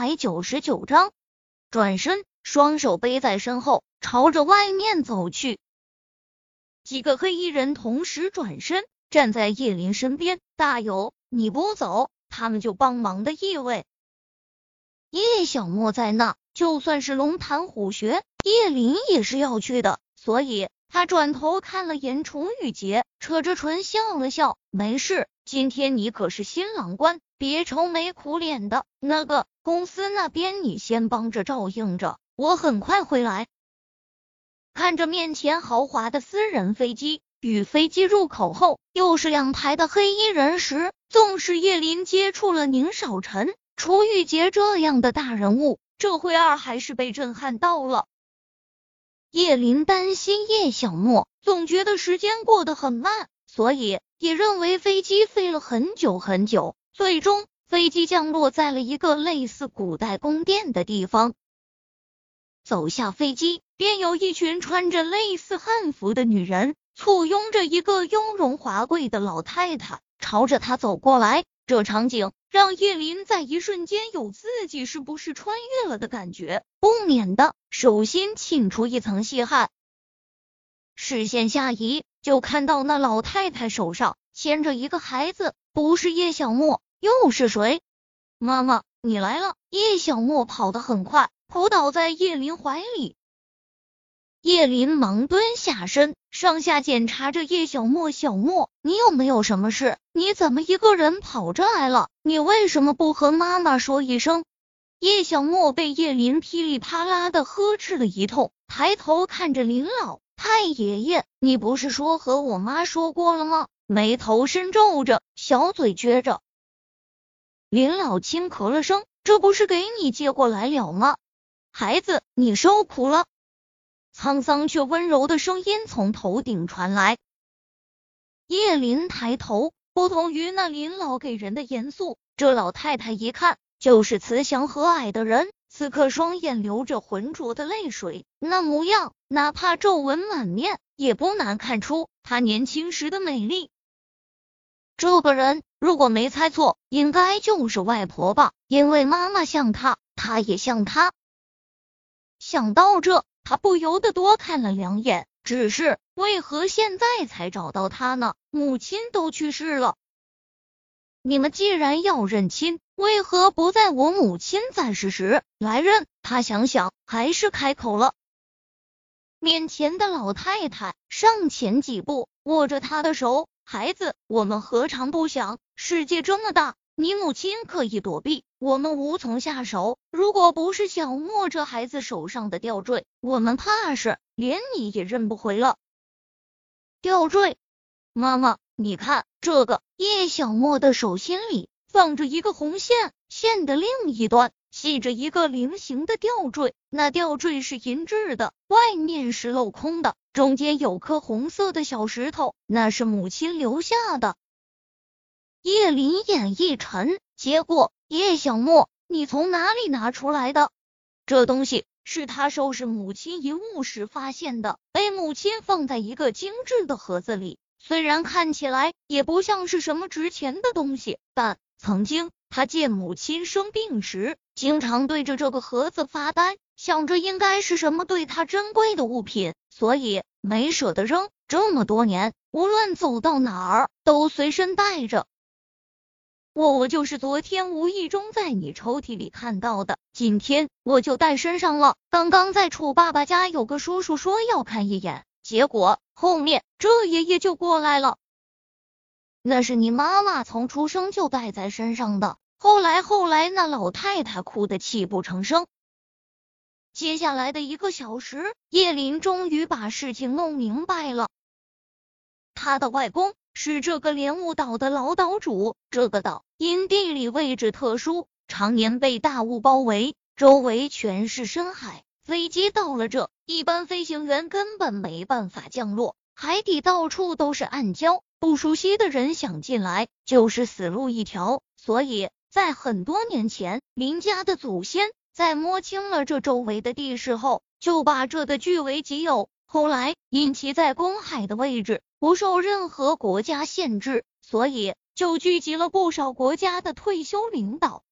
百九十九章，转身，双手背在身后，朝着外面走去。几个黑衣人同时转身，站在叶林身边。大有，你不走，他们就帮忙的意味。叶小莫在那，就算是龙潭虎穴，叶林也是要去的，所以他转头看了眼楚雨洁，扯着唇笑了笑，没事，今天你可是新郎官，别愁眉苦脸的。那个公司那边，你先帮着照应着，我很快回来。看着面前豪华的私人飞机，与飞机入口后又是两排的黑衣人时，纵使叶林接触了宁少臣、楚雨洁这样的大人物，这会儿还是被震撼到了。叶林担心叶小莫，总觉得时间过得很慢，所以也认为飞机飞了很久很久。最终，飞机降落在了一个类似古代宫殿的地方。走下飞机，便有一群穿着类似汉服的女人簇拥着一个雍容华贵的老太太，朝着他走过来。这场景让叶林在一瞬间有自己是不是穿越了的感觉，不免的手心沁出一层细汗。视线下移，就看到那老太太手上牵着一个孩子，不是叶小莫又是谁？妈妈，你来了！叶小莫跑得很快。扑倒在叶林怀里，叶林忙蹲下身，上下检查着叶小莫。小莫，你有没有什么事？你怎么一个人跑这来了？你为什么不和妈妈说一声？叶小莫被叶林噼里啪啦的呵斥了一通，抬头看着林老太爷爷：“你不是说和我妈说过了吗？”眉头深皱着，小嘴撅着。林老轻咳了声：“这不是给你接过来了吗？”孩子，你受苦了。沧桑却温柔的声音从头顶传来。叶林抬头，不同于那林老给人的严肃，这老太太一看就是慈祥和蔼的人。此刻双眼流着浑浊的泪水，那模样，哪怕皱纹满面，也不难看出她年轻时的美丽。这个人，如果没猜错，应该就是外婆吧？因为妈妈像她，她也像她。想到这，他不由得多看了两眼。只是为何现在才找到他呢？母亲都去世了。你们既然要认亲，为何不在我母亲在世时来认？他想想，还是开口了。面前的老太太上前几步，握着他的手：“孩子，我们何尝不想？世界这么大。”你母亲可以躲避，我们无从下手。如果不是小莫这孩子手上的吊坠，我们怕是连你也认不回了。吊坠，妈妈，你看这个。叶小莫的手心里放着一个红线，线的另一端系着一个菱形的吊坠。那吊坠是银制的，外面是镂空的，中间有颗红色的小石头，那是母亲留下的。叶林眼一沉，结果叶小莫，你从哪里拿出来的？这东西是他收拾母亲遗物时发现的，被母亲放在一个精致的盒子里。虽然看起来也不像是什么值钱的东西，但曾经他见母亲生病时，经常对着这个盒子发呆，想着应该是什么对他珍贵的物品，所以没舍得扔。这么多年，无论走到哪儿，都随身带着。我我就是昨天无意中在你抽屉里看到的，今天我就带身上了。刚刚在楚爸爸家有个叔叔说要看一眼，结果后面这爷爷就过来了。那是你妈妈从出生就带在身上的。后来后来，那老太太哭得泣不成声。接下来的一个小时，叶林终于把事情弄明白了。他的外公。是这个莲雾岛的老岛主。这个岛因地理位置特殊，常年被大雾包围，周围全是深海。飞机到了这，一般飞行员根本没办法降落。海底到处都是暗礁，不熟悉的人想进来就是死路一条。所以在很多年前，林家的祖先在摸清了这周围的地势后，就把这的据为己有。后来因其在公海的位置。不受任何国家限制，所以就聚集了不少国家的退休领导，